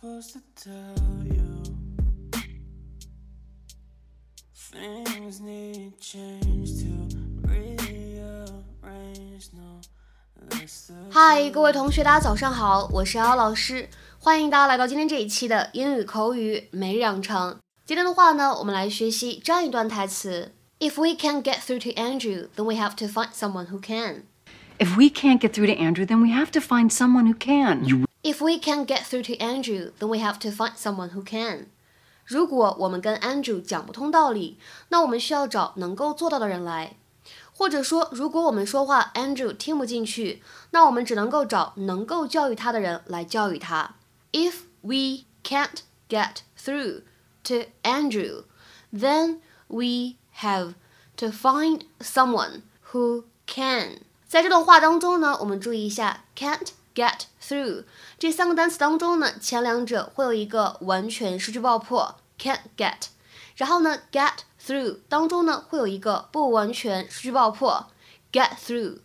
supposed to tell you? Things need change to rearrange. No, that's the 嗨，各位同学，大家早上好，我是姚老师，欢迎大家来到今天这一期的英语口语每日养成。今天的话呢，我们来学习这样一段台词：If we can't get through to Andrew, then we have to find someone who can. If we can't get through to Andrew, then we have to find someone who can. You If we can't get through to Andrew, then we have to find someone who can. 如果我们跟 Andrew 讲不通道理，那我们需要找能够做到的人来。或者说，如果我们说话 Andrew 听不进去，那我们只能够找能够教育他的人来教育他。If we can't get through to Andrew, then we have to find someone who can. 在这段话当中呢，我们注意一下 can't Get through 这三个单词当中呢，前两者会有一个完全失去爆破 can't get，然后呢 get through 当中呢会有一个不完全失去爆破 get through，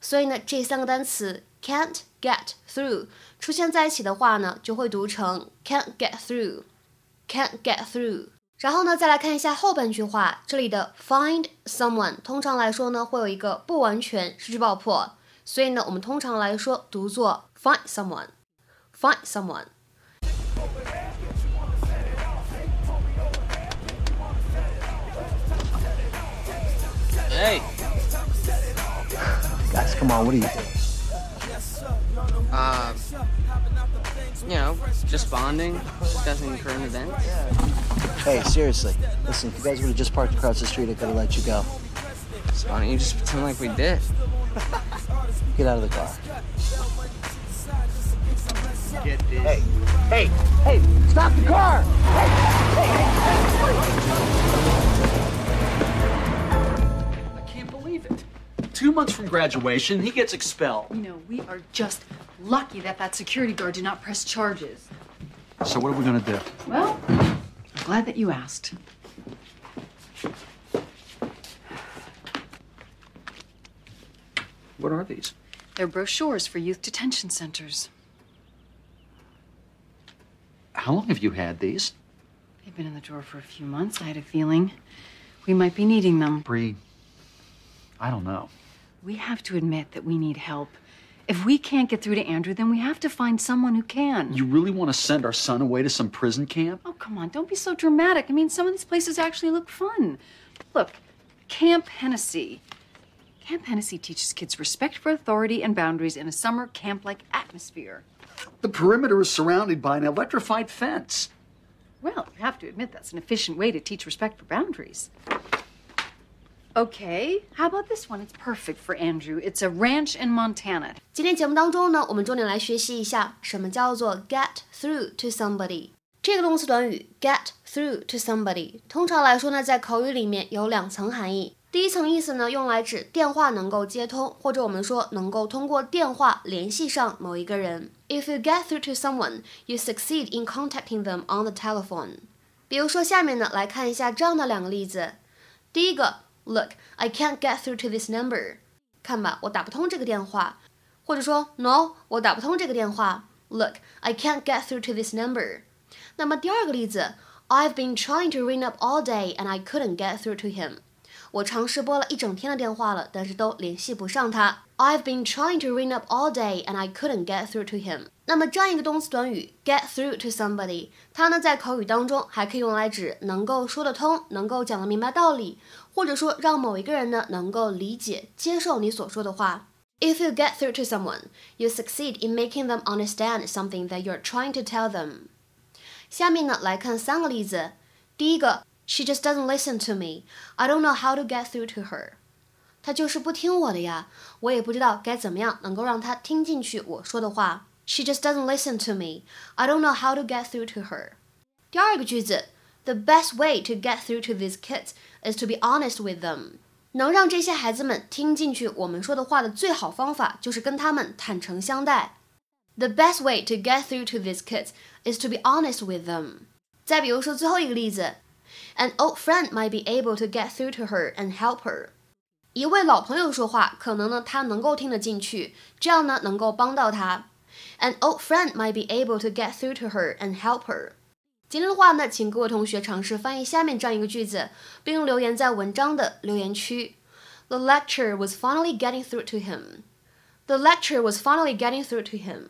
所以呢这三个单词 can't get through 出现在一起的话呢，就会读成 can't get through，can't get through。然后呢，再来看一下后半句话，这里的 find someone 通常来说呢会有一个不完全失去爆破，所以呢我们通常来说读作 find someone，find someone。 Hey, Guys, come on, what do you think? uh, you know, just bonding, discussing current events. Hey, seriously, listen, if you guys would have just parked across the street, I could have let you go. So why don't you just pretend like we did? Get out of the car. Hey, hey, hey, stop the car! I can't believe it. Two months from graduation, he gets expelled. You know, we are just lucky that that security guard did not press charges. So what are we gonna do? Well, I'm glad that you asked. What are these? They're brochures for youth detention centers. How long have you had these? They've been in the drawer for a few months. I had a feeling we might be needing them. Bree, I don't know. We have to admit that we need help. If we can't get through to Andrew, then we have to find someone who can. You really want to send our son away to some prison camp? Oh, come on, don't be so dramatic. I mean, some of these places actually look fun. Look, Camp Hennessy. Camp Hennessy teaches kids respect for authority and boundaries in a summer camp like atmosphere. The perimeter is surrounded by an electrified fence. Well, you have to admit that's an efficient way to teach respect for boundaries. Okay, how about this one? It's perfect for Andrew. It's a ranch in Montana. 今天节目当中呢，我们重点来学习一下什么叫做 get through to somebody。这个动词短语 get through to somebody，通常来说呢，在口语里面有两层含义。 第一层意思呢，用来指电话能够接通，或者我们说能够通过电话联系上某一个人。If you get through to someone, you succeed in contacting them on the telephone。比如说下面呢，来看一下这样的两个例子。第一个，Look, I can't get through to this number。看吧，我打不通这个电话。或者说，No，我打不通这个电话。Look, I can't get through to this number。那么第二个例子，I've been trying to ring up all day and I couldn't get through to him。我尝试拨了一整天的电话了，但是都联系不上他。I've been trying to ring up all day and I couldn't get through to him。那么这样一个动词短语 get through to somebody，它呢在口语当中还可以用来指能够说得通，能够讲得明白道理，或者说让某一个人呢能够理解、接受你所说的话。If you get through to someone, you succeed in making them understand something that you're trying to tell them. 下面呢来看三个例子。第一个 ，She just doesn't listen to me. I don't know how to get through to her. 她就是不听我的呀，我也不知道该怎么样能够让她听进去我说的话。She just doesn't listen to me. I don't know how to get through to her. 第二个句子，The best way to get through to these kids is to be honest with them. 能让这些孩子们听进去我们说的话的最好方法，就是跟他们坦诚相待。The best way to get through to these kids is to be honest with them. 再比如说最后一个例子 ，An old friend might be able to get through to her and help her. 一位老朋友说话，可能呢他能够听得进去，这样呢能够帮到他。 An old friend might be able to get through to her and help her. 今天的话呢，请各位同学尝试翻译下面这样一个句子，并留言在文章的留言区。The lecture was finally getting through to him. The lecture was finally getting through to him.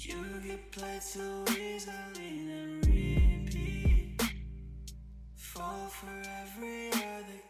You get played so easily and repeat. Fall for every other